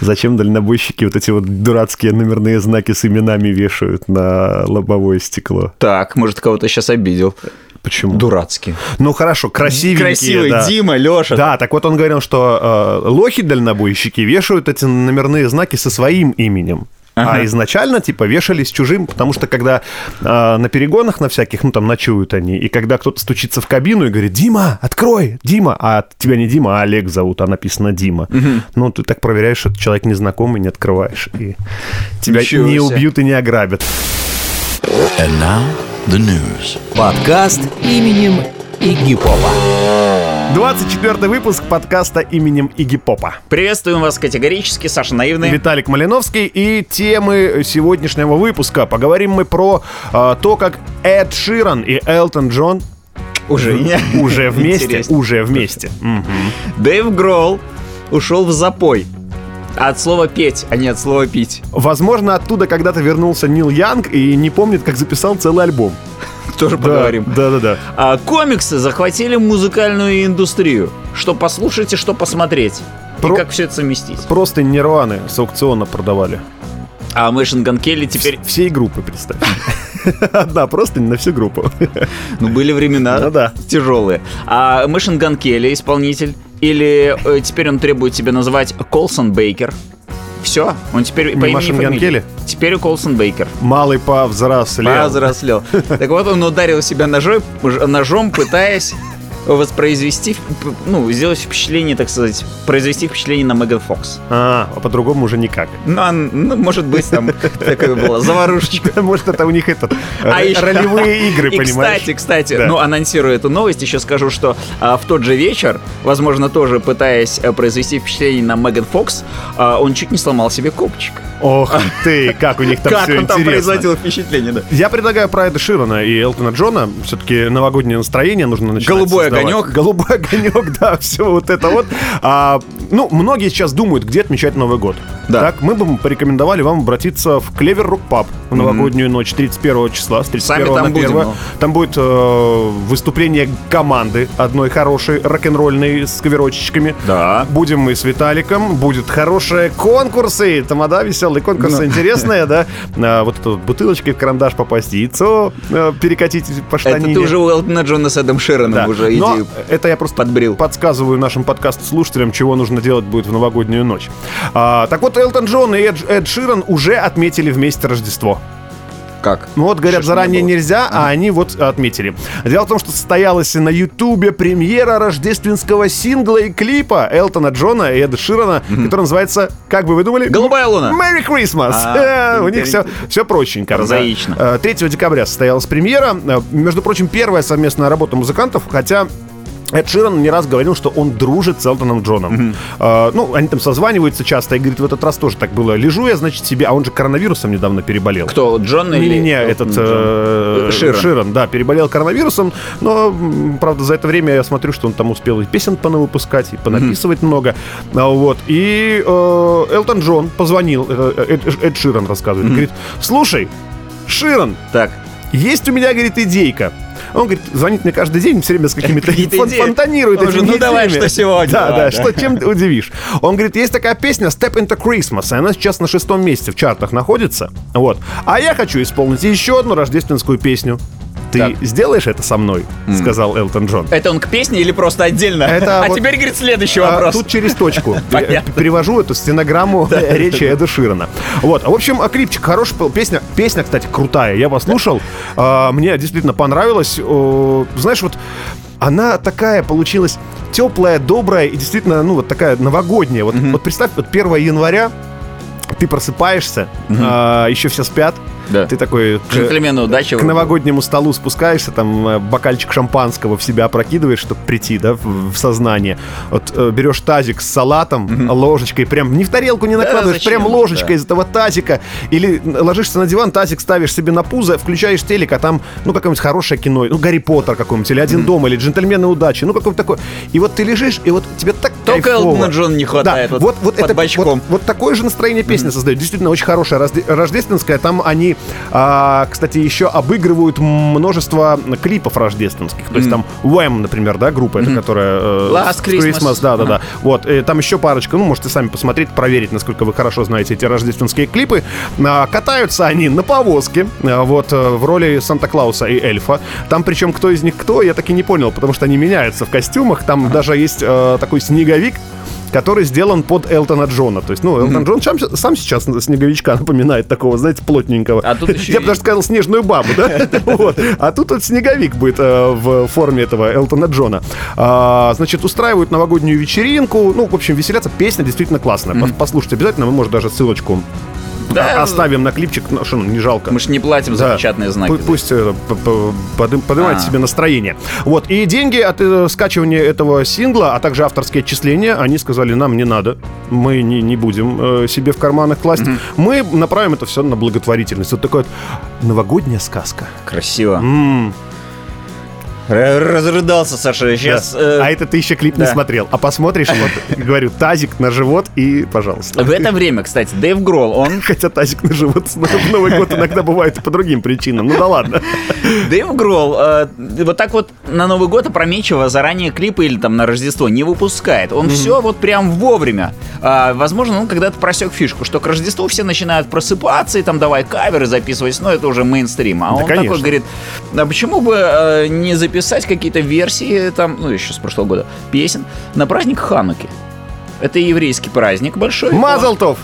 Зачем дальнобойщики вот эти вот дурацкие номерные знаки с именами вешают на лобовое стекло? Так, может, кого-то сейчас обидел. Почему? Дурацкий. Ну хорошо, красивенькие. Красивый да. Дима, Леша. Да, так вот он говорил, что э, лохи-дальнобойщики вешают эти номерные знаки со своим именем. Ага. А изначально, типа, вешались чужим, потому что когда э, на перегонах на всяких, ну, там, ночуют они, и когда кто-то стучится в кабину и говорит, Дима, открой, Дима, а тебя не Дима, а Олег зовут, а написано Дима. Ну, ты так проверяешь, что человек незнакомый, не открываешь, и тебя Ничего не себе. убьют и не ограбят. And now the news. Подкаст именем Игги Попа. 24 выпуск подкаста именем Игги Попа. Приветствуем вас категорически, Саша Наивный. Виталик Малиновский и темы сегодняшнего выпуска. Поговорим мы про э, то, как Эд Ширан и Элтон Джон Уже уже вместе, уже вместе. Мгм. Дэйв Гролл ушел в запой. От слова петь, а не от слова пить. Возможно, оттуда когда-то вернулся Нил Янг и не помнит, как записал целый альбом. Тоже поговорим. Да, да, да. А комиксы захватили музыкальную индустрию. Что послушать и что посмотреть. Про- И как все это совместить. Просто нирваны с аукциона продавали. А Machine Gun Kelly теперь... Всей группы, представь. Одна просто на всю группу. Ну, были времена Ну тяжелые. А Machine Gun Kelly исполнитель? Или э, теперь он требует тебя называть Колсон Бейкер? Все, он теперь по имени и Machine Gun фамилии. Келли? Теперь Колсон Бейкер. Малый повзрослел. Повзрослел. Так вот, он ударил себя ножой, ж- ножом, пытаясь воспроизвести, ну, сделать впечатление, так сказать, произвести впечатление на Меган Фокс. А, а по-другому уже никак. Ну, а, ну, может быть, там такое было, заварушечка. Может, это у них этот А еще- ролевые игры, понимаешь? кстати, кстати, ну, анонсирую эту новость, еще скажу, что а, в тот же вечер, возможно, тоже пытаясь а, произвести впечатление на Меган Фокс, а, он чуть не сломал себе копчик. Ох ты, как у них там как все он там интересно. производил впечатление, да? Я предлагаю про Эда Ширана и Элтона Джона. Все-таки новогоднее настроение нужно начинать Голубой огонек. Голубой огонек, да, все вот это вот. А, ну, многие сейчас думают, где отмечать Новый год. Да. Так, мы бы порекомендовали вам обратиться в Клевер Рок Паб в новогоднюю ночь 31 числа, с 31 Сами там на 1. будем, ну. Там будет э, выступление команды одной хорошей, рок-н-ролльной, с каверочечками. Да. Будем мы с Виталиком, будет хорошие конкурсы, тамада, веселые конкурсы, Ну. интересные, да. А, вот эту вот бутылочкой в карандаш попасть, яйцо э, перекатить по Это штанине. ты уже у Элтона Джона с Эдом Широном Да. уже Но идею это я просто подбрил. подсказываю нашим подкаст-слушателям, чего нужно делать будет в новогоднюю ночь. А, так вот, Элтон Джон и Эд, Эд Ширан уже отметили вместе Рождество. Как? Ну вот, говорят, ж заранее нельзя, а они вот отметили. Дело в том, что состоялась на Ютубе премьера рождественского сингла и клипа Элтона Джона и Эда Ширана, который называется, как бы вы думали? Голубая луна. Merry Christmas! А, Э, У них все, все проченько. Прозаично. Э, 3 декабря состоялась премьера. Э, Между прочим, первая совместная работа музыкантов, хотя Эд Ширан не раз говорил, что он дружит с Элтоном Джоном. Э, ну, они там созваниваются часто и говорит, в этот раз тоже так было. Лежу я, значит, себе, а он же коронавирусом недавно переболел. Кто, Джон или... Не-не, Элтон этот Джон? э, Ширан. Ширан, да, переболел коронавирусом, но, правда, за это время я смотрю, что он там успел и песен понавыпускать, и понаписывать много. А, Вот. И э, Элтон Джон позвонил, э, Эд, Эд Ширан рассказывает, говорит, слушай, Ширан, Так, есть у меня, говорит, идейка. Он говорит, звонит мне каждый день, все время с какими-то фон- фонтанирует Он же, этими ну давай, что сегодня? Да, да, да. что чем удивишь. Он говорит, есть такая песня Step into Christmas, и она сейчас на шестом месте в чартах находится. Вот. А я хочу исполнить еще одну рождественскую песню. Ты Так. сделаешь это со мной, сказал Элтон Джон. это он к песне или просто отдельно? Это а вот- теперь, говорит, следующий А, вопрос. Тут через точку. Перевожу эту стенограмму речи Эда Ширана. Вот. В общем, а клипчик хороший был. Песня, песня, кстати, крутая. Я послушал. А, Мне действительно понравилось. Знаешь, вот она такая получилась теплая, добрая и действительно, ну, вот такая новогодняя. Вот, вот представь, вот 1 января ты просыпаешься, а, еще все спят. Да. Ты такой... к- Джентльмену удачи. к новогоднему столу спускаешься, там э, бокальчик шампанского в себя опрокидываешь, чтобы прийти, да, в, в сознание. Вот э, берешь тазик с салатом, ложечкой, прям не в тарелку не накладываешь, зачем прям же, ложечкой да. из этого тазика. Или ложишься на диван, тазик ставишь себе на пузо, включаешь телек, а там, ну, какое-нибудь хорошее кино, ну, Гарри Поттер какой-нибудь, или Один дома, или Джентльмены удачи, ну, какой-то такой. И вот ты лежишь, и вот тебе так Только. Элтона Джона не хватает Да, вот вот, вот под это. Вот, вот такое же настроение песня создает. Действительно, очень хорошая разде- рождественская. Там они, а, кстати, еще обыгрывают множество клипов рождественских. То есть там Wham, например, да, группа, это которая... э, Last с Christmas. да, да, да. Вот, э, там еще парочка, ну, можете сами посмотреть, проверить, насколько вы хорошо знаете эти рождественские клипы. А, Катаются они на повозке, а, вот, э, в роли Санта-Клауса и эльфа. Там, причем, кто из них кто, я так и не понял, потому что они меняются в костюмах. Там даже есть э, такой снеговик, который сделан под Элтона Джона. То есть, ну, Элтон Джон сам, сам сейчас снеговичка напоминает такого, знаете, плотненького. А тут еще Я и- бы даже сказал снежную бабу, да? Вот. А тут вот снеговик будет э, в форме этого Элтона Джона. А, Значит, устраивают новогоднюю вечеринку. Ну, в общем, веселятся. Песня действительно классная. Пос- Послушайте обязательно. Мы, может, даже ссылочку Да. оставим на клипчик. Ну, что, не жалко. Мы ж не платим за Да. печатные знаки. Пу- Пусть э, подым- поднимает А. себе настроение. Вот. И деньги от э, скачивания этого сингла, а также авторские отчисления, они сказали, нам не надо. Мы не, не будем э, себе в карманах класть. Мы направим это все на благотворительность. Вот такая вот новогодняя сказка. Красиво. М, Р- Разрыдался, Саша. Сейчас... да. А это ты еще клип не да. смотрел. А посмотришь, вот, говорю, тазик на живот и, пожалуйста. В это время, кстати, Дэйв Гролл, он... Хотя тазик на живот в Новый год иногда бывает и по другим причинам. Ну да ладно. Дэйв Гролл э, вот так вот на Новый год опрометчиво заранее клипы или там на Рождество не выпускает. Он все вот прям вовремя. А, возможно, он когда-то просек фишку, что к Рождеству все начинают просыпаться и там давай каверы записывать, но это уже мейнстрим. А Да, он конечно. такой говорит, а почему бы э, не записать какие-то версии там, ну еще с прошлого года, песен на праздник Хануки? Это еврейский праздник большой. Мазалтов!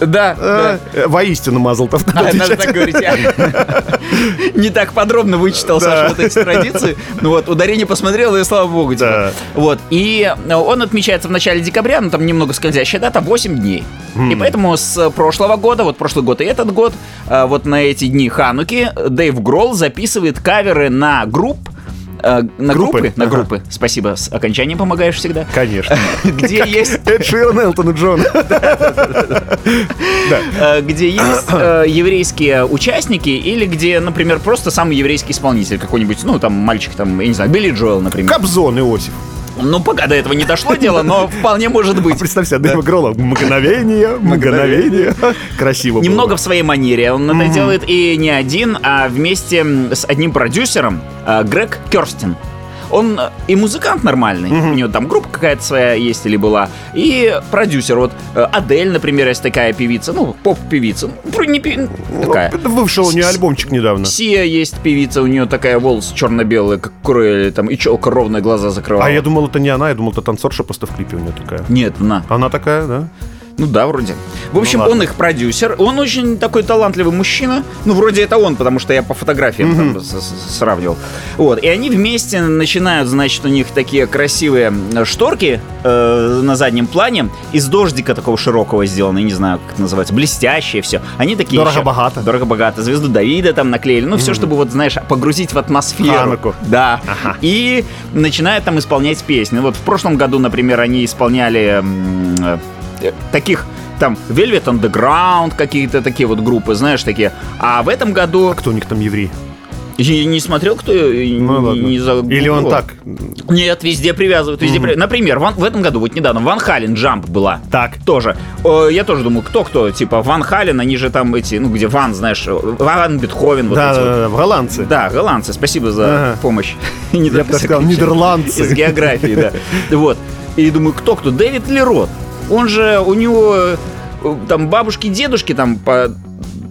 Да, да. Э, э, Воистину Мазалтов. А, надо так говорить. Я не так подробно вычитал, Саша, вот эти традиции. Ну вот, ударение посмотрел, и слава богу. типа. Да. Вот, и э, он отмечается в начале декабря, ну там немного скользящая дата, 8 дней. И поэтому с прошлого года, вот прошлый год и этот год, э, вот на эти дни Хануки Дэйв Гролл записывает каверы на групп, э, на Группы. группы, на Ага. группы. Спасибо, с окончанием помогаешь всегда. Конечно. Где есть Эд Ширан, Элтон Джон. э, где есть э, еврейские участники или где, например, просто самый еврейский исполнитель какой-нибудь, ну, там, мальчик, там, я не знаю, Билли Джоэл, например. Кобзон Иосиф. Ну, пока до этого не дошло дело, но вполне может быть. Представь себе, Дэйва Гролла. Мгновение, мгновение. Красиво было. Немного в своей манере. Он это делает и не один, а вместе с одним продюсером, э, Грег Керстин. Он э, и музыкант нормальный, у него там группа какая-то своя есть или была, и продюсер. Вот э, Адель, например, есть такая певица, ну, поп-певица. Ну, не пи- Ну, такая. это Вышел у нее альбомчик недавно. Сия есть певица, у нее такая волосы черно-белые, как куры, там и челка ровно глаза закрывала. А я думал, это не она, я думал, это танцорша просто в клипе у нее такая. Нет, на. Она такая, да? Ну да, вроде. В общем, ладно. он их продюсер. Он очень такой талантливый мужчина. Ну, вроде это он, потому что я по фотографиям там с- с- сравнивал. Вот. И они вместе начинают, значит, у них такие красивые э, шторки э, на заднем плане из дождика такого широкого сделаны, не знаю, как это называется, блестящие все. Они такие Дорого-богато. Дорого-богато. Звезду Давида там наклеили. Ну, все, чтобы вот, знаешь, погрузить в атмосферу. Хануку. Да. И начинают там исполнять песни. Вот в прошлом году, например, они исполняли э, таких там Velvet Underground, какие-то такие вот группы, знаешь, такие. А в этом году Кто у них там еврей? я не смотрел, кто и Ну не, загуглил. Или он так? Нет, везде привязывают, везде привязывают. Например, Ван- в этом году, вот недавно, Ван Хален Джамп была. Так. Тоже. Э, Я тоже думаю, кто-кто, типа Ван Хален, они же там эти, ну, где Ван, знаешь, э, Ван Бетховен, вот Да, эти вот. да, да, голландцы. Да, голландцы, спасибо за Ага. помощь. Я бы сказал, из нидерландцы. географии, да. Вот. И думаю, кто кто? Дэвид Лерот. Он же, у него э, там бабушки, дедушки, там по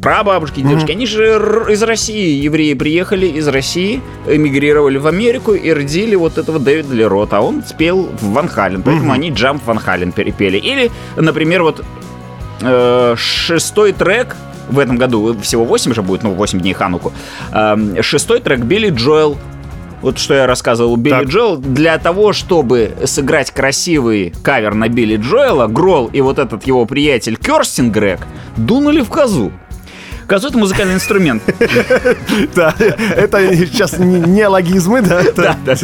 прабабушки, дедушки, они же из России, евреи приехали из России, эмигрировали в Америку и родили вот этого Дэвида Лерота, а он спел в Ван Хален, поэтому они Джамп Ван Хален перепели. Или, например, вот э, шестой трек в этом году, всего 8 же будет, ну, 8 дней Хануку. Эм, шестой трек Билли Джоэл. Вот что я рассказывал, Билли Так. Джоэл, для того, чтобы сыграть красивый кавер на Билли Джоэла, Гролл и вот этот его приятель Керстин Грег дунули в козу. Козу — это музыкальный инструмент. Да, это сейчас не неологизмы, да? Да, да,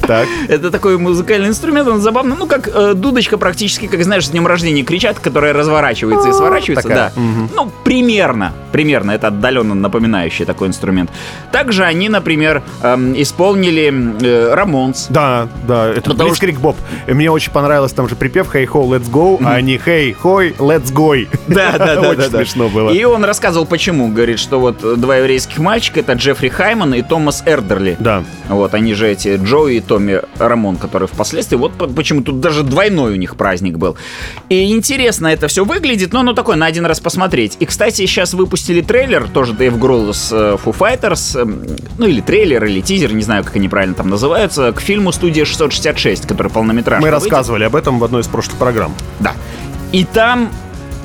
Так. Это такой музыкальный инструмент, он забавно, ну, как э, дудочка практически, как, знаешь, с днем рождения кричат, которая разворачивается и сворачивается, да. Ну, примерно. примерно, это отдаленно напоминающий такой инструмент. Также они, например, эм, исполнили э, Рамонс. Да, да, это Блицкрик Боб. Мне очень понравилось там же припев «Hey ho, let's go», а не «Hey hoi, let's go». Да, да, да, Очень смешно было. И он рассказывал, почему. Говорит, что вот э, два еврейских мальчика это Джеффри Хайман и Томас Эрдерли. Да. Вот они же эти Джо и Томми Рамон, которые впоследствии. Вот по- почему тут даже двойной у них праздник был. И интересно это все выглядит, но ну такой на один раз посмотреть. И, кстати, сейчас выпустили трейлер, тоже Дэйв Гролл с э, Foo Fighters, эм, ну или трейлер, или тизер, не знаю, как они правильно там называются, к фильму «Студия 666», который полнометражный. Мы выйдет. рассказывали об этом в одной из прошлых программ. Да. И там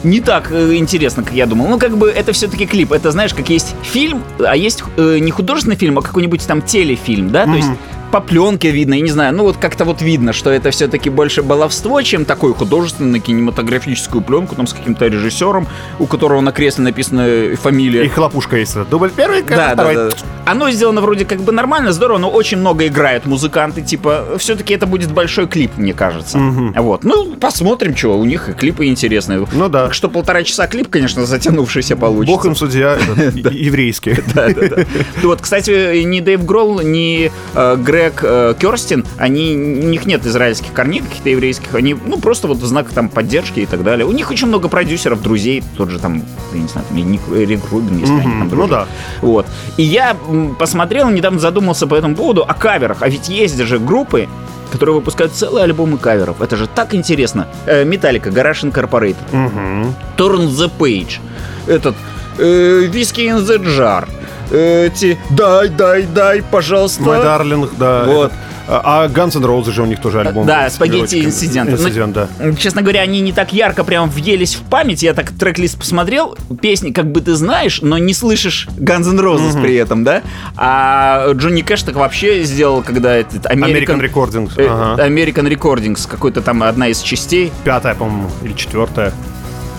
не так э, интересно, как я думал. Ну, как бы это все-таки клип. Это, знаешь, как есть фильм, а есть э, не художественный фильм, а какой-нибудь там телефильм, да? То есть по пленке видно, я не знаю, ну вот как-то вот видно, что это все-таки больше баловство, чем такой художественный кинематографическую пленку, там с каким-то режиссером, у которого на кресле написана фамилия. И хлопушка есть. Дубль первый, Да, да, второй. да. Оно сделано вроде как бы нормально, здорово, но очень много играют музыканты. Типа, все-таки это будет большой клип, мне кажется. Вот. Ну, посмотрим, что. У них и клипы интересные. Ну да. Так что полтора часа клип, конечно, затянувшийся получится. Бог им судья еврейский. Да, да, да. Ну Вот, кстати, ни Дэйв Гролл, ни э, Грег э, Керстин, они, у них нет израильских корней каких-то еврейских, они, ну, просто вот в знак там поддержки и так далее. У них очень много продюсеров, друзей, тот же там, я не знаю, там, Ник Рик Рубин, если они там ну дружат. да. Вот. И я посмотрел, недавно задумался по этому поводу о каверах. А ведь есть же группы, которые выпускают целые альбомы каверов. Это же так интересно. Металлика, Garage Incorporated, Мгм. Turn the Page, этот э, Whiskey in the Jar, эти «Дай, дай, дай, пожалуйста». My Darling, да. Вот. А а Guns N' Roses же у них тоже альбом. Да, «Спагетти. Инцидент». Ну, Инцидент, да. Честно говоря, они не так ярко прям въелись в память. Я так трек-лист посмотрел, песни как бы ты знаешь, но не слышишь Guns N' Roses при этом, да? А Джонни Кэш так вообще сделал, когда этот American American, Recordings. э, ага. American Recordings, какой-то там одна из частей. Пятая, по-моему, или четвертая.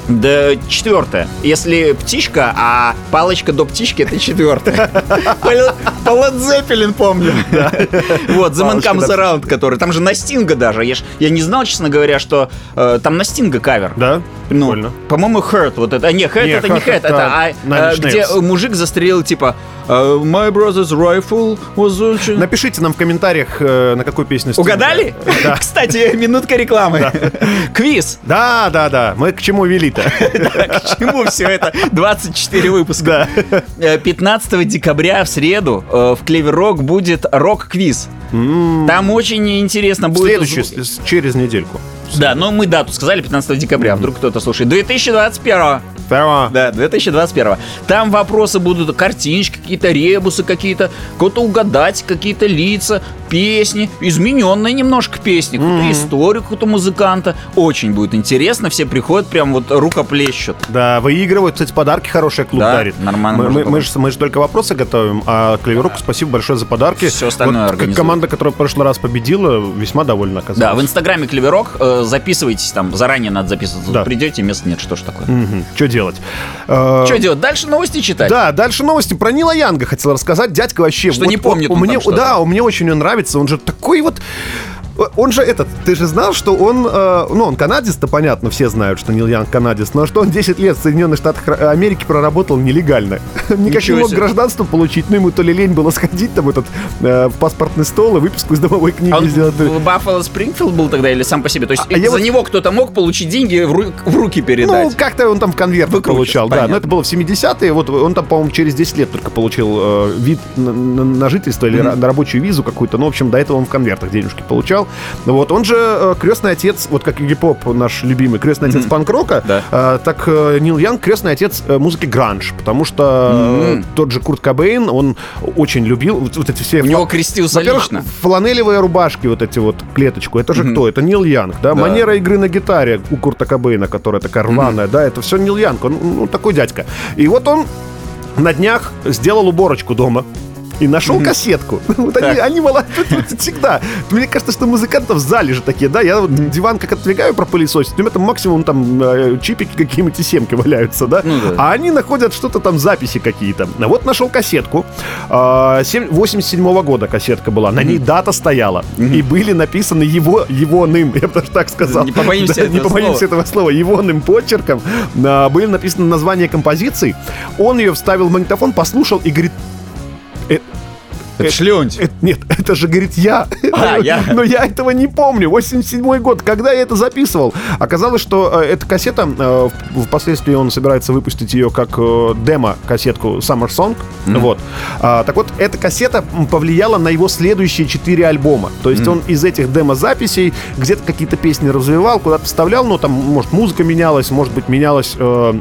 Да, четвертая. Если птичка, а палочка до птички это четвертая. По Led Zeppelin помню. Вот, The Man Палочка Comes до Around, который. Там же на Стинга даже. Я не знал, честно говоря, что э, там на Стинга кавер. Да? Ну, по-моему, Hurt вот это. А, не, Hurt это не Hurt это а, э, где мужик застрелил типа э, My brother's rifle was. Напишите нам в комментариях, на какую песню Стинга. Угадали? Да. Кстати, минутка рекламы. Квиз. Да, да, да. Мы к чему вели-то? К чему все это? 24 выпуска. Э, 15 декабря в среду э, в Клевер Рок будет рок-квиз. Там очень интересно будет... Следующий, через недельку. Да, но мы дату сказали 15 декабря, вдруг кто-то слушает. 2021 Второго. Да, 2021. Там вопросы будут, картиночки, какие-то ребусы какие-то, кого-то угадать, какие-то лица, песни, измененные немножко песни, какую-то историю какого-то музыканта. Очень будет интересно, все приходят, прям вот рукоплещут. Да, выигрывают, кстати, подарки хорошие клуб Да, дарит. нормально Мы, мы- мы же, мы же только вопросы готовим, а Клевероку спасибо большое за подарки. Всё остальное Вот. Команда, которая в прошлый раз победила, весьма довольна оказалась. Да, в инстаграме Клеверок, э, записывайтесь там, заранее надо записываться. Да. Придете, мест нет, что ж такое. Что делать? Э, Что делать? Дальше новости читать? Да, дальше новости про Нила Янга хотел рассказать. Дядька вообще... Что не помнит у он мне. Да, у меня очень он нравится. Он же такой вот... Он же этот, ты же знал, что он, э, ну, он канадец-то, понятно, все знают, что Нил Янг канадец, но что он 10 лет в Соединенных Штатах Америки проработал нелегально. Никак не мог гражданство получить, ну, ему то ли лень было сходить там этот э, в паспортный стол и выписку из домовой книги А он сделать. в Баффало Спрингфилд был тогда или сам по себе? То есть А я за вот- него кто-то мог получить деньги в, ру- в руки Ну, передать? как-то он там в конверт получал, да. понятно. Но это было в 70-е. Вот он там, по-моему, через 10 лет только получил э, вид на, на- на жительство или ра- на рабочую визу какую-то. Ну, в общем, до этого он в конвертах денежки получал. Вот, он же э, крестный отец, вот как Игги Поп наш любимый, крестный отец панк-рока, Да. э, так э, Нил Янг крестный отец музыки гранж, потому что э, тот же Курт Кобейн, он очень любил вот, вот эти все... У него крестился лично. фланелевые рубашки вот эти вот, клеточку, это же кто? Это Нил Янг, да? Да. Манера игры на гитаре у Курта Кобейна, которая такая рваная, да, это все Нил Янг, он ну, такой дядька. И вот он на днях сделал уборочку дома. И нашел кассетку. Вот они, Так. они молодцы всегда. Мне кажется, что музыкантов в зале же такие, да, я диван как отодвигаю пропылесосить, у меня там максимум там э, чипики какие-нибудь и семки валяются, да, Ну да. а они находят что-то там, записи какие-то. А Вот нашел кассетку, а, семь- 87 года кассетка была, на ней дата стояла, и были написаны его, егоным, я бы даже так сказал. Не побоимся Да, Не этого побоимся слова. этого слова, егоным почерком а, были написаны названия композиций, он ее вставил в магнитофон, послушал и говорит, «Э, Это ж Леонтий. это- нет, это же, говорит, я. А, я. Но я этого не помню. 87 год, когда я это записывал. Оказалось, что э, эта кассета, э, впоследствии он собирается выпустить ее как э, демо-кассетку Summer Song. Вот. А, так вот, эта кассета повлияла на его следующие четыре альбома. То есть он из этих демо-записей где-то какие-то песни развивал, куда-то вставлял, ну, там, может, музыка менялась, может быть, менялась... э,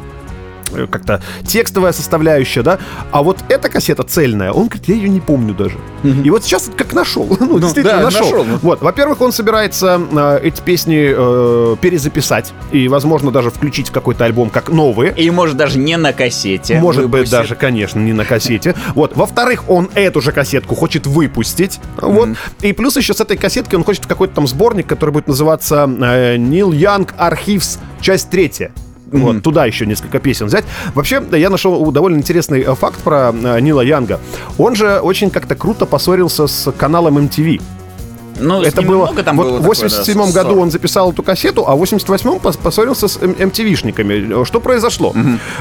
как-то текстовая составляющая, да, а вот эта кассета цельная, он говорит, я ее не помню даже. И вот сейчас как нашел, ну, действительно да, нашел. нашел. Вот, во-первых, он собирается э, эти песни э, перезаписать и, возможно, даже включить в какой-то альбом как новые. И может даже не на кассете. Может быть, выпустит. даже, конечно, не на кассете. Вот. Во-вторых, он эту же кассетку хочет выпустить. Вот. И плюс еще с этой кассетки он хочет какой-то там сборник, который будет называться э, Нил Янг Архивс, часть третья. Вот, туда еще несколько песен взять. Вообще, я нашел довольно интересный э, факт про э, Нила Янга. Он же очень как-то круто поссорился с каналом MTV. Ну, Это было... много там вот было в такое, да, 87 году он записал эту кассету, а в 88-м пос- поссорился с MTV-шниками. Что произошло?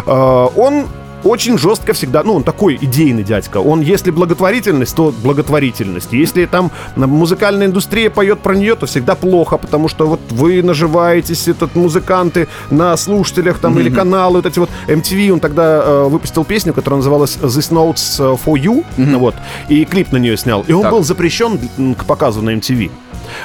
Э, Он очень жестко всегда, ну, он такой идейный дядька. Он, если благотворительность, то благотворительность. Если там на- музыкальная индустрия поет про нее, то всегда плохо, потому что вот вы наживаетесь, этот, музыканты, на слушателях там или каналы, вот эти вот. MTV, он тогда э, выпустил песню, которая называлась This Notes for You, вот, и клип на нее снял. И он Так. был запрещен к показу на MTV.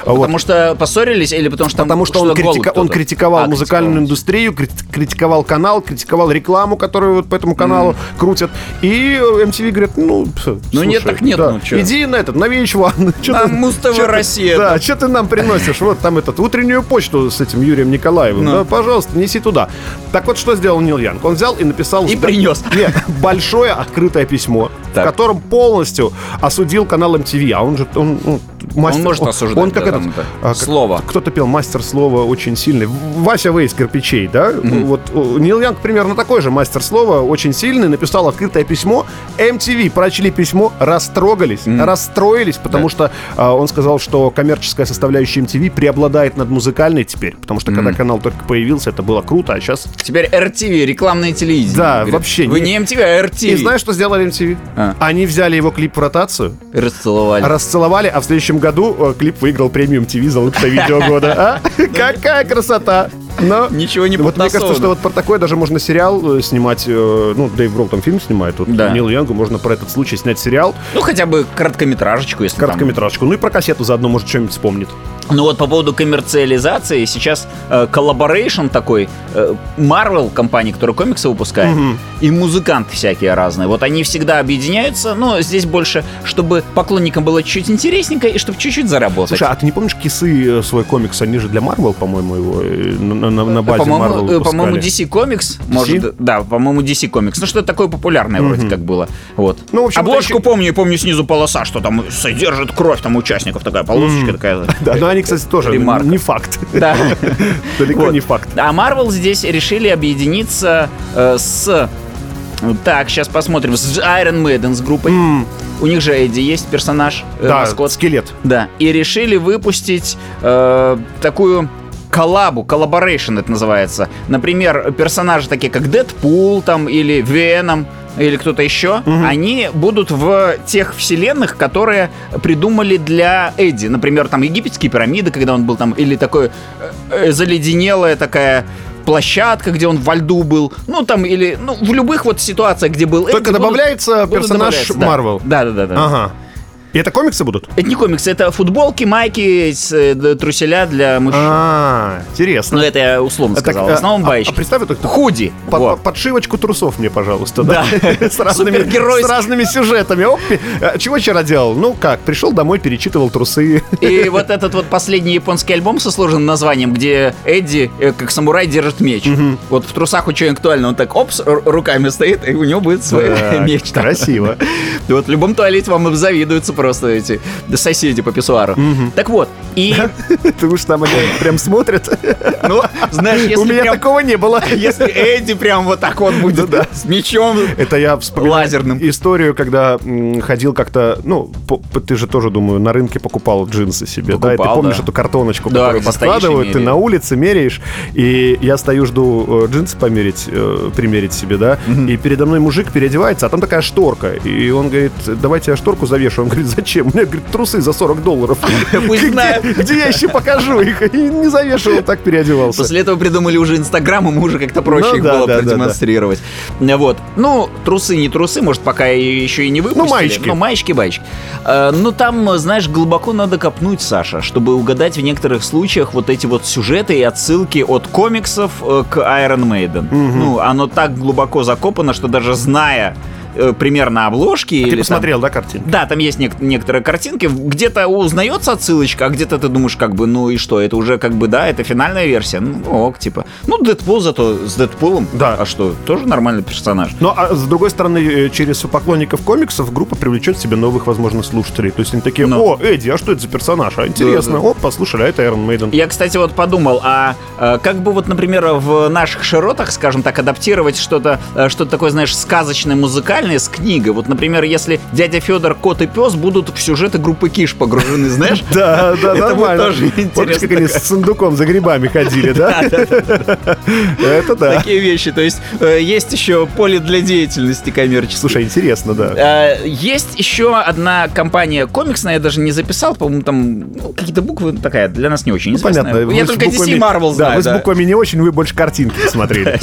Вот. Потому что поссорились или потому что там Потому что он, критика- он критиковал А, музыкальную критиковал. индустрию, крит- критиковал канал, критиковал рекламу, которую вот по этому каналу крутят. И MTV говорят, ну, Ну, нет, слушай, так нет, да, ну? Иди на этот, на VH1. Чё На ты- Муз-ТВ ты- Россия, Да, что ты нам приносишь? Вот там этот, утреннюю почту с этим Юрием Николаевым. Ну. Да, пожалуйста, неси туда. Так вот, что сделал Нил Янг? Он взял и написал... И принес. Нет, большое открытое письмо, Так. в котором полностью осудил канал MTV. А он же, он, ну, мастер... может осуждать, Он как да, этот... там это, а, как- слово. кто-то пел мастер слова очень сильный. Вася Вейс кирпичей, да? Вот о, Нил Янг примерно такой же мастер слова, очень сильный, написал открытое письмо. MTV прочли письмо, растрогались, расстроились, потому что а, он сказал, что коммерческая составляющая MTV преобладает над музыкальной теперь, потому что когда канал только появился, это было круто, а сейчас... Теперь RTV, рекламное телевидение. Да, Говорят, вообще Вы не- не MTV, а RTV. И знаешь, что сделали MTV? А. Они взяли его клип в ротацию, Расцеловали. расцеловали, а в следующем году э, клип выиграл премию MTV за лучшее видео года. А? Какая красота! Но Ничего не Вот мне кажется, что вот про такое даже можно сериал э, снимать. э, Ну, Дэйв Гроу там фильм снимает. Вот Да. Нилу Янгу можно про этот случай снять сериал, Ну, хотя бы короткометражечку, если там. короткометражку. Ну и про кассету заодно, может, что-нибудь вспомнит. Ну вот по поводу коммерциализации, сейчас э, collaboration такой, э, Marvel компания, которая комиксы выпускает, и музыканты всякие разные. Вот они всегда объединяются, но здесь больше, чтобы поклонникам было чуть-чуть интересненько и чтобы чуть-чуть заработать. Слушай, а ты не помнишь Kiss ы э, свой комикс? Они же для Marvel, по-моему, его э, на, на- на базе по-моему, Marvel э, по-моему, выпускали. DC Comics, может, да, по-моему, DC Comics. Ну, что-то такое популярное вроде как было. Вот. Ну, в общем, Обложку еще- помню, помню снизу полоса, что там содержит кровь там участников, такая полосочка такая. Да, но они, кстати, тоже Ремарка. не факт. Да. Далеко Вот. не факт. А Marvel здесь решили объединиться э, с... Так, сейчас посмотрим. С Iron Maiden, с группой. У них же Эдди есть персонаж, э, Да, маскот. скелет. Да. И решили выпустить э, такую коллабу, collaboration это называется. Например, персонажи такие, как Дэдпул там или Веном или кто-то еще, они будут в тех вселенных, которые придумали для Эдди. Например, там египетские пирамиды, когда он был там, или такое э, э, заледенелая такая площадка, где он во льду был, ну там или ну в любых вот ситуациях, где был Только Эдди, добавляется будут персонаж добавляться, да. Да, да, да, да. Ага. И это комиксы будут? Это не комиксы, это футболки, майки, э, труселя для мужчин. А, интересно. Ну, это я условно А сказал. В а- основном а- баечки. а представь, так- Худи. Подшивочку трусов мне, пожалуйста, да. С разными, с разными сюжетами. Оп, Чего вчера делал? Ну как, пришел домой, перечитывал трусы. И вот этот вот последний японский альбом со сложным названием, где Эдди, э, как самурай, держит меч. Вот в трусах очень актуально. Он так, опс, руками стоит, и у него будет свой меч. Красиво. Вот в любом туалете вам завидуются просто эти соседи по писсуару. Так вот, и, Ты уж там они прям смотрят. ну, знаешь, У если меня прям... такого не было. Если Эдди прям вот так вот будет с мечом, Это я вспоминаю Лазерным. историю, когда м, ходил как-то, ну, по- ты же тоже, думаю, на рынке покупал джинсы себе, да? И ты помнишь да. эту картоночку, Да, которую подкладывают, ты на улице меряешь, и я стою, жду э, джинсы померить, э, примерить себе, да? И передо мной мужик переодевается, а там такая шторка, и он говорит, давайте я шторку завешу. Он говорит, зачем? У меня, говорит, трусы за 40 долларов. Пусть знает. Где я еще покажу их? И не завешивал, так переодевался. После этого придумали уже Инстаграм, ему уже как-то проще Ну их да, было продемонстрировать. Вот. Ну, трусы не трусы, может, пока и еще и не выпустили. Ну, маечки. Ну, маечки, маечки. Э, Ну, там, знаешь, глубоко надо копнуть, Саша, чтобы угадать в некоторых случаях вот эти вот сюжеты и отсылки от комиксов э, к Iron Maiden. Ну, оно так глубоко закопано, что даже зная э, примерно обложки... или Ты там- посмотрел, да, картину? да, там есть нек- некоторые картинки. Где-то узнается отсылочка, а где-то ты думаешь, как бы, ну и что, это уже как бы, да, это финальная версия. Ну, ок, типа. Ну, Дэдпул зато с Дэдпулом. Да. А что, тоже нормальный персонаж. Ну, а с другой стороны, э, через поклонников комиксов группа привлечет себе новых, возможно, слушателей. То есть они такие, Ну. о, Эдди, а что это за персонаж? А интересно, Да, да. оп, послушали, а это Iron Maiden. Я, кстати, вот подумал, а э, как бы вот, например, в наших широтах, скажем так, адаптировать что-то, что-то такое, знаешь, сказочное, музыкальное с книгой. Вот, например, если дядя Федор, кот и пес будут в сюжеты группы Киш погружены, знаешь? Да, да, Это нормально. тоже Помнишь, интересно как они с сундуком за грибами ходили, да? Это да. Такие вещи. То есть э, есть еще поле для деятельности коммерческой. Слушай, интересно, да. Э, Есть еще одна компания комиксная, я даже не записал, по-моему, там ну, какие-то буквы такая для нас не очень Ну, известная. понятно. Я только DC и Marvel Да, знаю. вы с да. буквами не очень, вы больше картинки смотрели.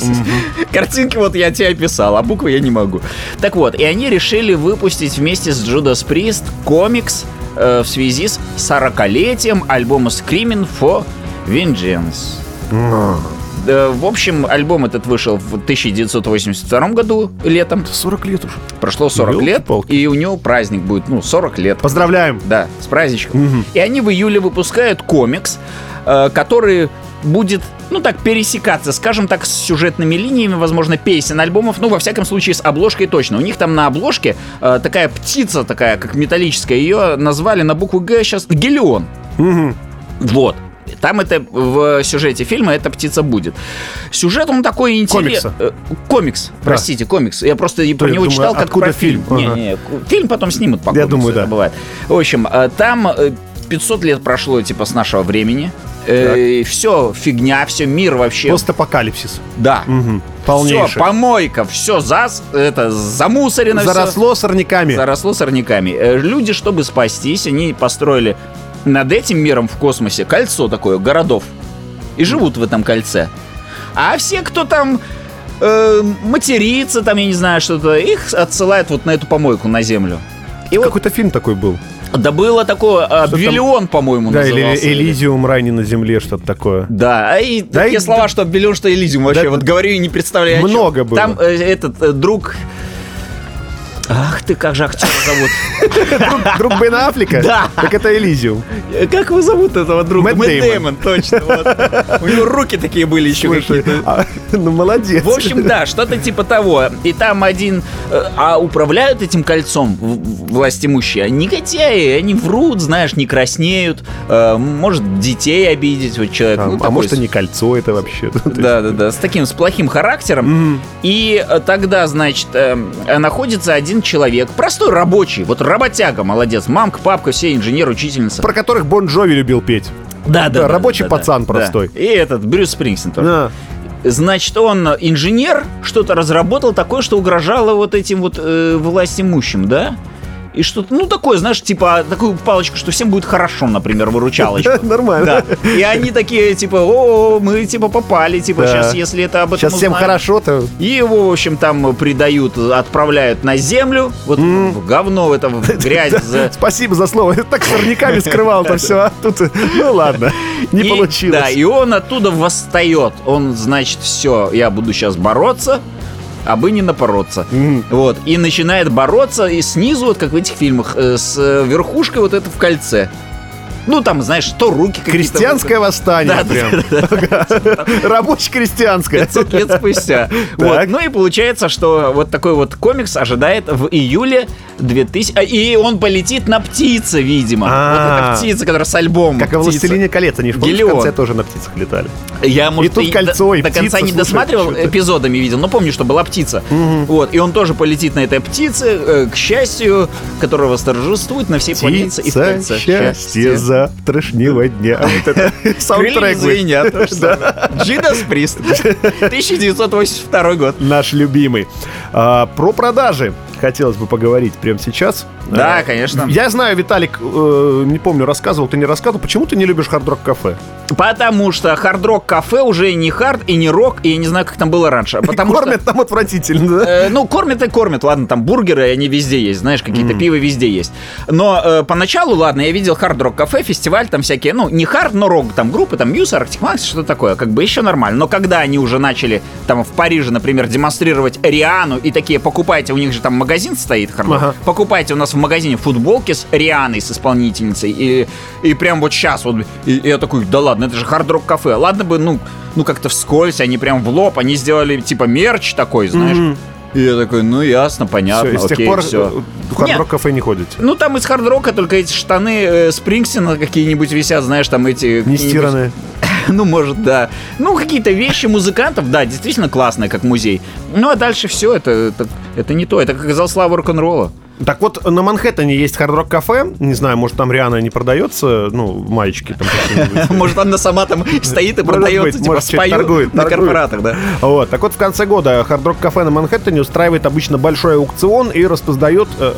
Картинки вот я тебе описал, а буквы я не могу. Так вот, и они решили выпустить вместе с Judas Priest комикс э, в связи с 40-летием альбома Screaming for Vengeance. Э, В общем, альбом этот вышел в 1982 году летом. 40 лет уже. Прошло 40 лет, и у него праздник будет, ну, 40 лет. Поздравляем. Да, с праздничком. И они в июле выпускают комикс, э, который будет, ну так, пересекаться, скажем так, с сюжетными линиями, возможно, песен, альбомов, ну, во всяком случае, с обложкой точно. У них там на обложке э, такая птица, такая, как металлическая, ее назвали на букву Г сейчас Гелион. Вот. Там это в сюжете фильма эта птица будет. Сюжет он такой интересный. Комикса. комикс, простите, комикс. Я просто и про я него думаю, читал как про фильм. фильм? Не, не, фильм потом снимут по Я комиксу, думаю, это да. бывает. В общем, э, там э, 500 лет прошло типа с нашего времени. Все фигня, все мир вообще. Постапокалипсис. Да. Мгм. Все, помойка, все зас, это замусорено. Заросло сорняками. Заросло сорняками. Э, Люди, чтобы спастись, они построили над этим миром в космосе кольцо такое, городов. И живут в этом кольце. А все, кто там э, матерится, там, я не знаю, что-то, их отсылают вот на эту помойку, на Землю. И вот, Какой-то фильм такой был. Да было такое, а, Биллион, по-моему, Да, или назывался. Элизиум рай не на земле, что-то такое. Да, а и Да такие и- слова, что Биллион, что Элизиум вообще, Да, вот говорю и не представляю. о чём. много было. Там э, этот э, друг... Ах ты, как же актера зовут? Друг Бен Аффлека? Да. Так это Элизиум. Как его зовут этого друга? Мэтт Дэймон. точно. У него руки такие были еще какие-то. а, ну молодец. В общем, да, что-то типа того. И там один... э, А управляют этим кольцом власть имущие негодяи. Они врут, знаешь, не краснеют. э, Может, детей обидеть вот человек. А, ну, а может, и не кольцо это вообще. То есть- Да, да, да, с таким, с плохим характером. И э, тогда, значит, находится один человек, простой рабочий, вот работяга, молодец, мамка, папка, все инженер, учительница. Про которых Бон Джови любил петь. Да, да, рабочий пацан простой. И этот Брюс Спрингстон тоже. Да. Значит, он инженер, что-то разработал такое, что угрожало вот этим вот э, власть имущим, да? И что-то, ну, такое, знаешь, типа, такую палочку, что всем будет хорошо, например, выручалочку. Нормально. Да. И они такие, типа, о, мы, типа, попали, типа, Да. сейчас, если это об этом Сейчас всем узнаем». хорошо-то. И его, в общем, там придают, отправляют на землю, вот в говно, в это, в грязь. за- Спасибо за слово. Я так сорняками скрывал это все. А тут, ну ладно, не И- получилось. Да, и он оттуда восстает. Он, значит, все, я буду сейчас бороться, а бы не напороться. Вот. И начинает бороться и снизу, вот как в этих фильмах, э, с э, верхушкой вот это в кольце. Ну, там, знаешь, то руки. Крестьянское восстание Да, прям. Рабоче-крестьянское. 500 лет спустя. Вот. Ну и получается, что вот такой вот комикс ожидает в июле 2000... а, И он полетит на птице, видимо. А. Вот эта птица, которая с альбомом. Как и в. «Властелине колец». Они в конце тоже на птицах летали. Я, может, тут и кольцо, до, и до конца не слушай, досматривал, эпизодами видел, но помню, что была птица. Вот, и он тоже полетит на этой птице, э, к счастью, которая восторжествует на всей планете и в Птица кольце. счастья завтрашнего дня. Вот это саундтрек. Джидас Прист. 1982 год. Наш любимый. А, Про продажи хотелось бы поговорить прямо сейчас. Да, Э, конечно. Я знаю, Виталик, э, не помню, рассказывал, ты не рассказывал, почему ты не любишь Hard Rock Cafe? Потому что Hard Rock Cafe уже не hard и не рок, и я не знаю, как там было раньше. Потому что- Кормят там отвратительно, да? Э, ну, кормят и кормят. Ладно, там бургеры, они везде есть, знаешь, какие-то пивы везде есть. Но э, поначалу, ладно, я видел Hard Rock Cafe, фестиваль, там всякие, ну, не hard, но рок, там группы, там Muse, Arctic Monkeys, что такое, как бы еще нормально. Но когда они уже начали, там, в Париже, например, демонстрировать Риану, и такие, покупайте, у них же там магазин стоит, Hard Ага. покупайте у нас в магазине футболки с Рианой, с исполнительницей, и, и прям вот сейчас вот, и, и я такой, да ладно, это же хард-рок кафе, ладно бы, ну, ну как-то вскользь, они прям в лоб, они сделали типа мерч такой, знаешь. И я такой, ну ясно, понятно, Всё, и с тех окей, пор все. э, в хард-рок кафе не ходите. Ну, там из хард-рока только эти штаны э, Спрингстина какие-нибудь висят, знаешь, там эти... Не какие-нибудь- стиранные. Ну, может, да. Ну, какие-то вещи музыкантов, да, действительно классные, как музей. Ну, а дальше все, это, это, это не то. Это как зал славы рок-н-ролла. Так вот, на Манхэттене есть хард-рок кафе. Не знаю, может, там Риана не продается, ну, маечки там. Может, она сама там стоит и продается, типа, спою на корпоратах, да. Вот. Так вот, в конце года хард-рок кафе на Манхэттене устраивает обычно большой аукцион и распоздает... э,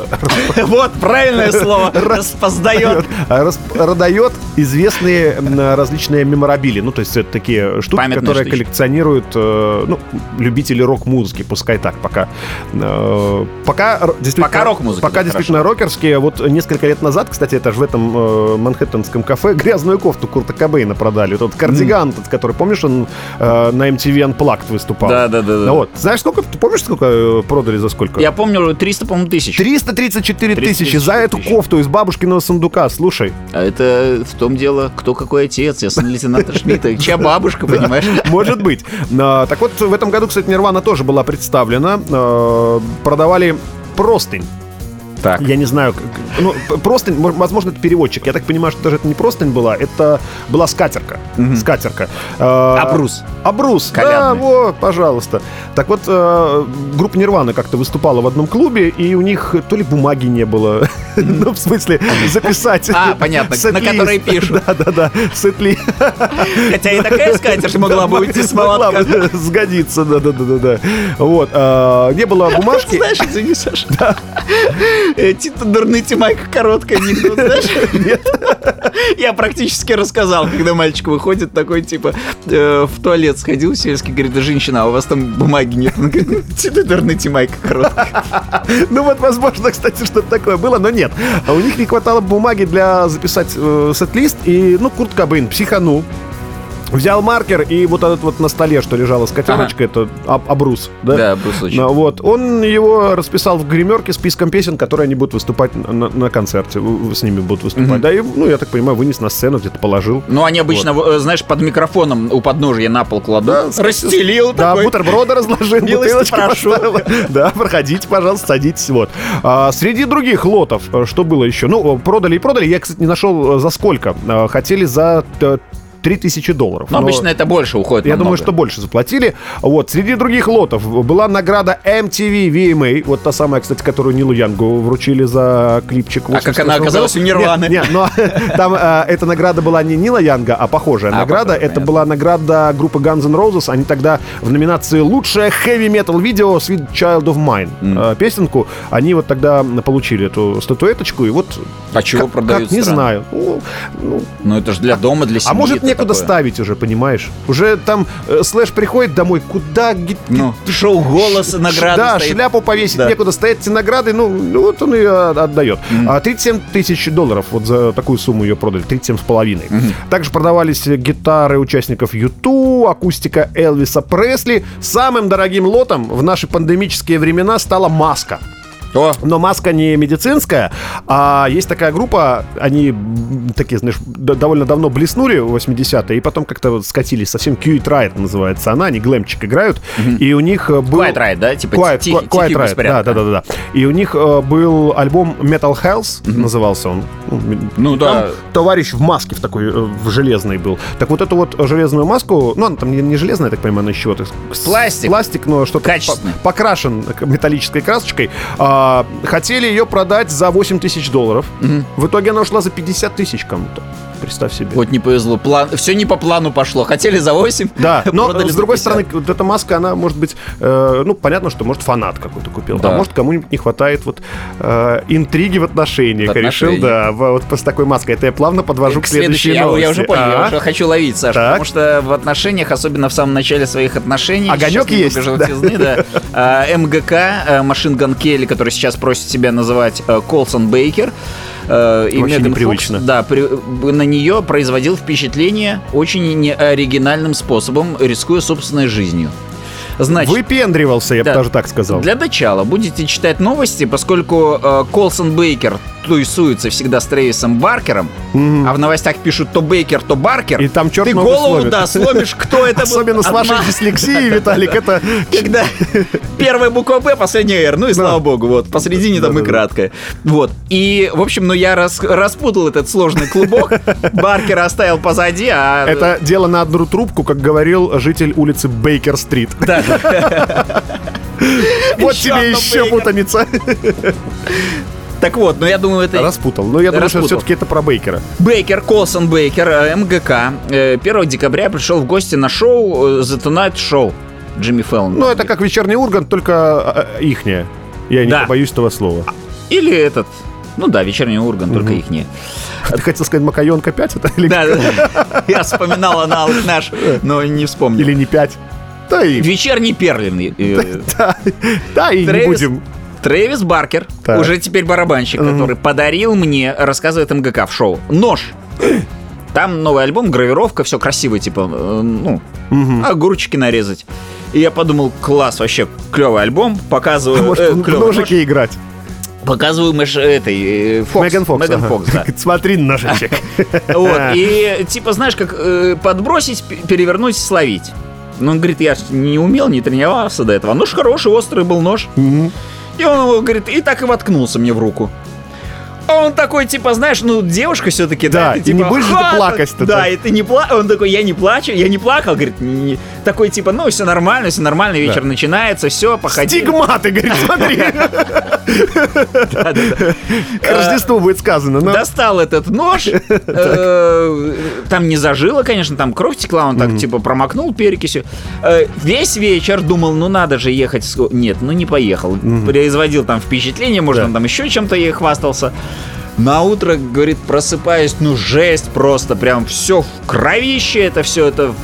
Вот, правильное слово. Распоздает. рас- Продает известные различные меморабили. Ну, то есть это такие штуки, которые коллекционируют ну, любители рок-музыки, пускай так, пока. Э, Пока действительно... Пока рок-музыка, Пока да, действительно рокерские. Вот несколько лет назад, кстати, это же в этом э, манхэттенском кафе грязную кофту Курта Кобейна продали. Тот кардиган, тот, который, помнишь, он э, на MTV Unplugged выступал? Да, да, да, да. Вот. Знаешь, сколько, ты помнишь, сколько э, продали за сколько? Я помню, 300, по-моему, тысяч. 334 тысячи за 334 эту кофту из бабушкиного сундука. Слушай, А это в том дело, кто какой отец. Я сын лейтенанта Шмидта. Чья бабушка, понимаешь? может быть. А, Так вот, в этом году, кстати, Нирвана тоже была представлена. А, Продавали простынь. Так. Я не знаю, ну, п- простынь, мо- возможно, это переводчик. Я так понимаю, что даже это не простынь была, это была скатерка. Скатерка. А, Обрус. Обрус, да, Колядный. вот, пожалуйста. Так вот, э, группа Нирвана как-то выступала в одном клубе, и у них то ли бумаги не было, ну, в смысле, записать. А, понятно, на которой пишут. Да-да-да, сет-ли. Хотя и такая скатерть могла бы уйти с молотка. сгодиться, да-да-да-да. Вот, а, не было бумажки. Знаешь, извини, Саша. Э, Тита Дурныти Майка короткая анекдот, знаешь? Нет. Я практически рассказал, когда мальчик выходит такой, типа, э, в туалет сходил сельский, говорит, да женщина, а у вас там бумаги нет. Он говорит, Тита Дурныти Майка короткая. Ну вот, возможно, кстати, что-то такое было, но нет. А у них не хватало бумаги для записать э, сет-лист, и, ну, Курт Кобейн психанул. Взял маркер, и вот этот вот на столе, что лежала скатерочка, это об- обрус, да? Да. Ну, вот, он его расписал в гримерке списком песен, которые они будут выступать на, на- концерте, с ними будут выступать. Да, и, ну, я так понимаю, вынес на сцену, где-то положил. Ну, они обычно, э, знаешь, под микрофоном у подножия на пол кладут. Расстелил Да, такой. бутерброды разложил, бутылочки прошу. поставил. Да, проходите, пожалуйста, садитесь. Вот. А, среди других лотов, э, что было еще? Ну, продали и продали. Я, кстати, не нашел э, за сколько. Хотели за 3000 долларов. Но Но обычно это больше уходит Я намного. думаю, что больше заплатили. Вот, среди других лотов была награда MTV VMA, вот та самая, кстати, которую Нилу Янгу вручили за клипчик. А как она 88 оказалась у Нирваны? Нет, нет, но там э, эта награда была не Нила Янга, а похожая А, награда. похожая, Это понятно. была награда группы Guns N' Roses. Они тогда в номинации «Лучшее хэви-метал видео Sweet Child of Mine» э, песенку, они вот тогда получили эту статуэточку, и вот... А чего продают Не знаю. Ну, ну, Ну это же для дома, для семьи. а может некуда такое. ставить уже, понимаешь? Уже там э, слэш приходит домой, куда ги- Ну, шоу «Голос» Ш- награды Да, стоит. шляпу повесить, Да. некуда стоять эти награды, ну, ну, вот он ее отдает. А 37 тысяч долларов вот за такую сумму ее продали, 37 с половиной. Также продавались э, гитары участников Юту, акустика Элвиса Пресли. Самым дорогим лотом в наши пандемические времена стала маска. О, Но маска не медицинская, а есть такая группа, они такие, знаешь, довольно давно блеснули в 80-е, и потом как-то скатились совсем. Quiet Riot называется она, они глэмчик играют, и у них э, был... Quiet Riot, да? Типа Quiet, тихий- Quiet тихий Riot, да, да, да, да. И у них э, был альбом Metal Health, назывался он. Ну там да. товарищ в маске в такой, э, в железной был. Так вот эту вот железную маску, ну, она там не, не железная, я так понимаю, она из чего-то. Пластик. Пластик, но что-то по- покрашен металлической красочкой. А, хотели ее продать за 8 тысяч долларов. В итоге она ушла за 50 тысяч кому-то. Представь себе. Вот не повезло. План... Все не по плану пошло. Хотели за 8. Да, но с другой 50. стороны, вот эта маска, она может быть, э, ну, понятно, что может фанат какой-то купил, Да. а может кому-нибудь не хватает вот э, интриги в отношениях. В Решил, да, вот с такой маской. Это я плавно подвожу к, К следующей, я, новости. я уже понял, я А? уже хочу ловить, Саша, Так. потому что в отношениях, особенно в самом начале своих отношений, Огонек есть, желтизны, да. А, МГК, Машин Ган Келли, который сейчас просит себя называть э, Колсон Бейкер, э, и Меган непривычно. Фокс, да, при- на нее производил впечатление очень неоригинальным способом, рискуя собственной жизнью. Значит, Выпендривался, я бы Да. даже так сказал. для начала будете читать новости, поскольку э, Колсон Бейкер тусуется всегда с Трейвисом Баркером, а в новостях пишут то Бейкер, то Баркер. И там черт Ты голову, сломит. да, сломишь, кто это был. Особенно с вашей дислексией, Виталик, это... Когда первая буква П, последняя Р, ну и слава богу, вот, посередине там и краткая. Вот, и, в общем, ну я рас- распутал этот сложный клубок, Баркера оставил позади, а... Это дело на одну трубку, как говорил житель улицы Бейкер-стрит. Да, Вот тебе еще путаница. Так вот, но я думаю, это... Распутал. Но я думаю, что все-таки это про Бейкера. Бейкер, Колсон Бейкер, э, МГК, э, 1 декабря пришел в гости на шоу э, The Tonight Show Джимми Фэллон. Ну, это как вечерний Ургант, только э, ихняя. Я не Да. побоюсь этого слова. Или этот... Ну да, вечерний Ургант, только их не. Ты хотел сказать Макаенка 5 это или, Да, да, да. Я вспоминал аналог наш, но не вспомнил. или не 5? Да и, Вечерний Перлин. э, да, да, и не Трэвис- будем. Трэвис Баркер, Так. уже теперь барабанщик, который подарил мне, рассказывает МГК в шоу, нож. Там новый альбом, гравировка, все красиво, типа, э, ну, огурчики нарезать. И я подумал, класс, вообще клевый альбом, показываю, Может, э, клёвый нож. ножики играть. показываю Мэш, этой, э, Фокс. Меган Фокс. Меган ага. Фокс, да. Смотри ножичек. Вот, и типа, знаешь, как э, подбросить, перевернуть, словить. Ну, он говорит, я не умел, не тренировался до этого. Нож хороший, острый был нож. И он говорит, и так и воткнулся мне в руку. А он такой, типа, знаешь, ну, девушка все-таки, да, Да, ты, и типа, не будешь же ты плакать-то Да, так. и ты не плачешь. Он такой, я не плачу, я не плакал, говорит, «Не- не». такой, типа, ну, все нормально, все нормально, вечер начинается, все, походи. Стигматы, говорит, смотри. К Рождеству будет сказано. но- Достал этот нож, э, там не зажило, конечно, там кровь текла, он так типа промокнул перекисью. Э, Весь вечер думал, ну надо же ехать. Нет, ну не поехал. Производил там впечатление, может, он там еще чем-то ей хвастался. На утро, говорит, просыпаюсь, ну жесть просто, прям все в кровище, это все это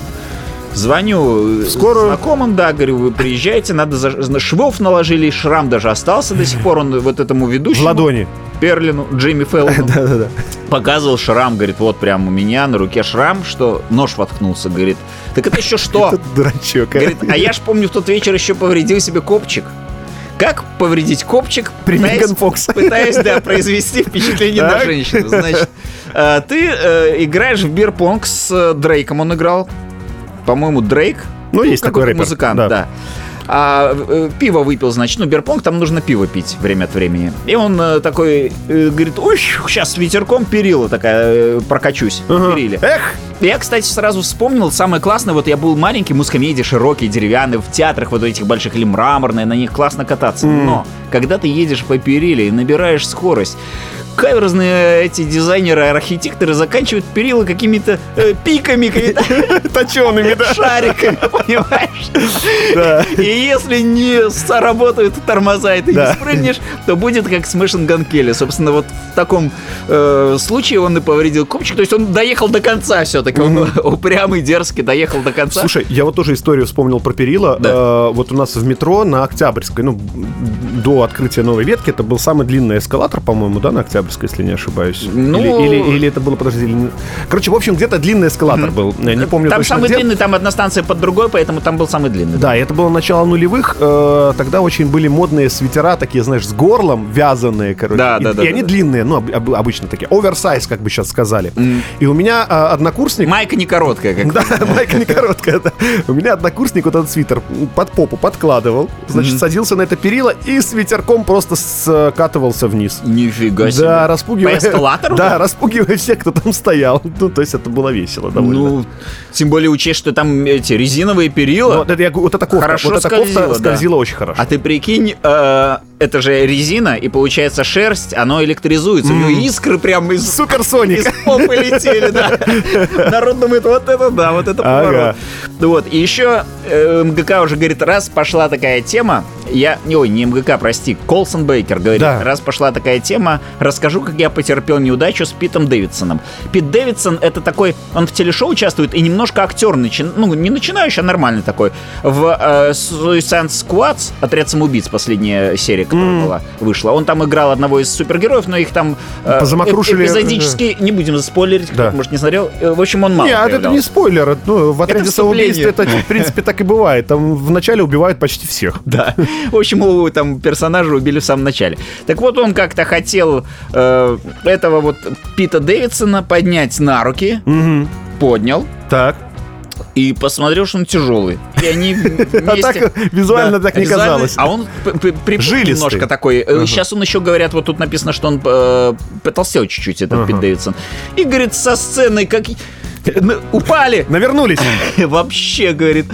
Звоню э, скорую? знакомым, да, говорю, вы приезжайте, надо за... швов наложили, шрам даже остался до сих пор, он вот этому В ведущему. ладони. Перлину, Джимми Фэллону. Да-да-да. Показывал шрам, говорит, вот прям у меня на руке шрам, что нож воткнулся, говорит. Так это еще что? Этот дурачок. а. Говорит, а я ж помню, в тот вечер еще повредил себе копчик. Как повредить копчик? Пытаясь- Фокс. Пытаясь, да, произвести впечатление на Так. женщину. Значит, э, ты э, играешь в бирпонг с э, Дрейком, он играл. По-моему, Дрейк. Ну, есть такой рэпер, музыкант, да. да. А э, пиво выпил, значит, ну, бирпонг, там нужно пиво пить время от времени. И он э, такой э, говорит, ой, сейчас с ветерком перила такая, прокачусь. Ага. Перили. Эх, Я, кстати, сразу вспомнил, самое классное, вот я был маленький, мускомедии широкие, деревянные, в театрах вот этих больших или мраморные, на них классно кататься. Но, когда ты едешь по периле и набираешь скорость, каверзные эти дизайнеры, архитекторы заканчивают перила какими-то э, пиками, какими-то Точеными, да. шариками, понимаешь? Да. И если не сработают тормоза, и ты Да. не спрыгнешь, то будет как с Мэшин Ган Келли. Собственно, вот в таком э, случае он и повредил копчик. То есть он доехал до конца все-таки. Он упрямый, дерзкий, доехал до конца. Слушай, я вот тоже историю вспомнил про перила. Да. Э, вот у нас в метро на Октябрьской, ну, до открытия новой ветки, это был самый длинный эскалатор, по-моему, да, на Октябрьской, если не ошибаюсь. Ну- Или, или, или это было, подожди, или Короче, в общем, где-то длинный эскалатор был. Я не помню там точно самый где. длинный, там одна станция под другой, поэтому там был самый длинный. Да, это было начало нулевых. э, тогда очень были модные свитера, такие, знаешь, с горлом, вязаные, короче. Да, и, да, да, И да, они да. длинные, ну, об- об- обычно такие. Оверсайз, как бы сейчас сказали. И у меня а, однокурсник... Майка не короткая, как Да, майка не короткая, да. У меня однокурсник вот этот свитер под попу подкладывал, значит, садился на это перила и с ветерком просто скатывался вниз. Нифига себе. Да, распугивая... По эскалатору? Да, распугивая всех, кто там стоял. Ну, то есть это было весело довольно. Ну, тем более учесть, что там эти резиновые перила. вот, это, вот эта кофта, Хорошо вот скользила, да. скользила очень хорошо. А ты прикинь, э, это же резина, и получается шерсть, оно электризуется. У него искры прямо из, Суперсоник. из попы летели, да. Народ думает, вот это да, вот это Ага. Поворот. Вот, и еще э, МГК уже говорит, раз пошла такая тема, я, не, ой, не МГК, прости, Колсон Бейкер говорит, Да. раз пошла такая тема, расскажу, как я потерпел неудачу с Питом Дэвидсоном. Пит Дэвидсон это такой, он в телешоу участвует и немножко актер, начи- ну, не начинающий, а нормальный такой. В э, Suicide Squad, отряд самоубийц, последняя серия, которая была, вышла, он там играл одного из супергероев, но их там э, Позамокрушили, эп- эпизодически, не будем спойлерить, кто, Да. может, не смотрел. Э, В общем, он мало Нет, это не спойлер. Ну, в отряде вступление. Самоубийств это, в принципе, так и бывает. Там вначале убивают почти всех. Да. В общем, его там персонажа убили в самом начале. Так вот, он как-то хотел э, этого вот Пита Дэвидсона поднять на руки, поднял Так. и посмотрел, что он тяжелый. И они вместе... А так визуально так не визуально- казалось. А он припух немножко такой. Сейчас он еще говорят, вот тут написано, что он э, потолстел чуть-чуть, этот Пит Дэвидсон. И, говорит, со сцены как... Ну, Упали! Навернулись. Вообще, говорит,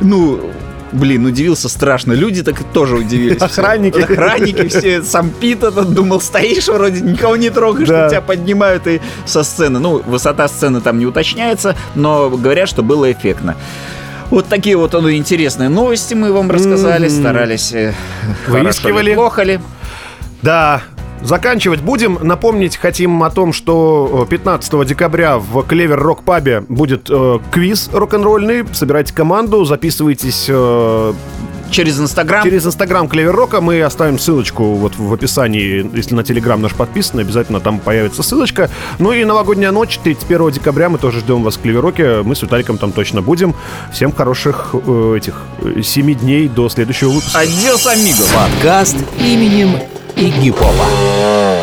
ну, блин, удивился страшно. Люди так тоже удивились. все. Охранники. Охранники все. Сам Пит этот думал, стоишь вроде, никого не трогаешь, Да. тебя поднимают и со сцены. Ну, высота сцены там не уточняется, но говорят, что было эффектно. Вот такие вот ну, интересные новости мы вам рассказали, старались. э, Выискивали. Плохо ли? Да. Заканчивать будем. Напомнить хотим о том, что э, 15 декабря в Клевер Рок Пабе будет э, квиз рок-н-ролльный. Собирайте команду, записывайтесь э, Через Инстаграм. через Инстаграм Клевер Рока. Мы оставим ссылочку вот в описании. Если на Телеграм наш подписан, обязательно там появится ссылочка. Ну и новогодняя ночь, 31 декабря. Мы тоже ждем вас в Клевер Роке. Мы с Виталиком там точно будем. Всем хороших э, этих э, 7 дней до следующего выпуска. Адьос, амигос. Подкаст именем Игипова.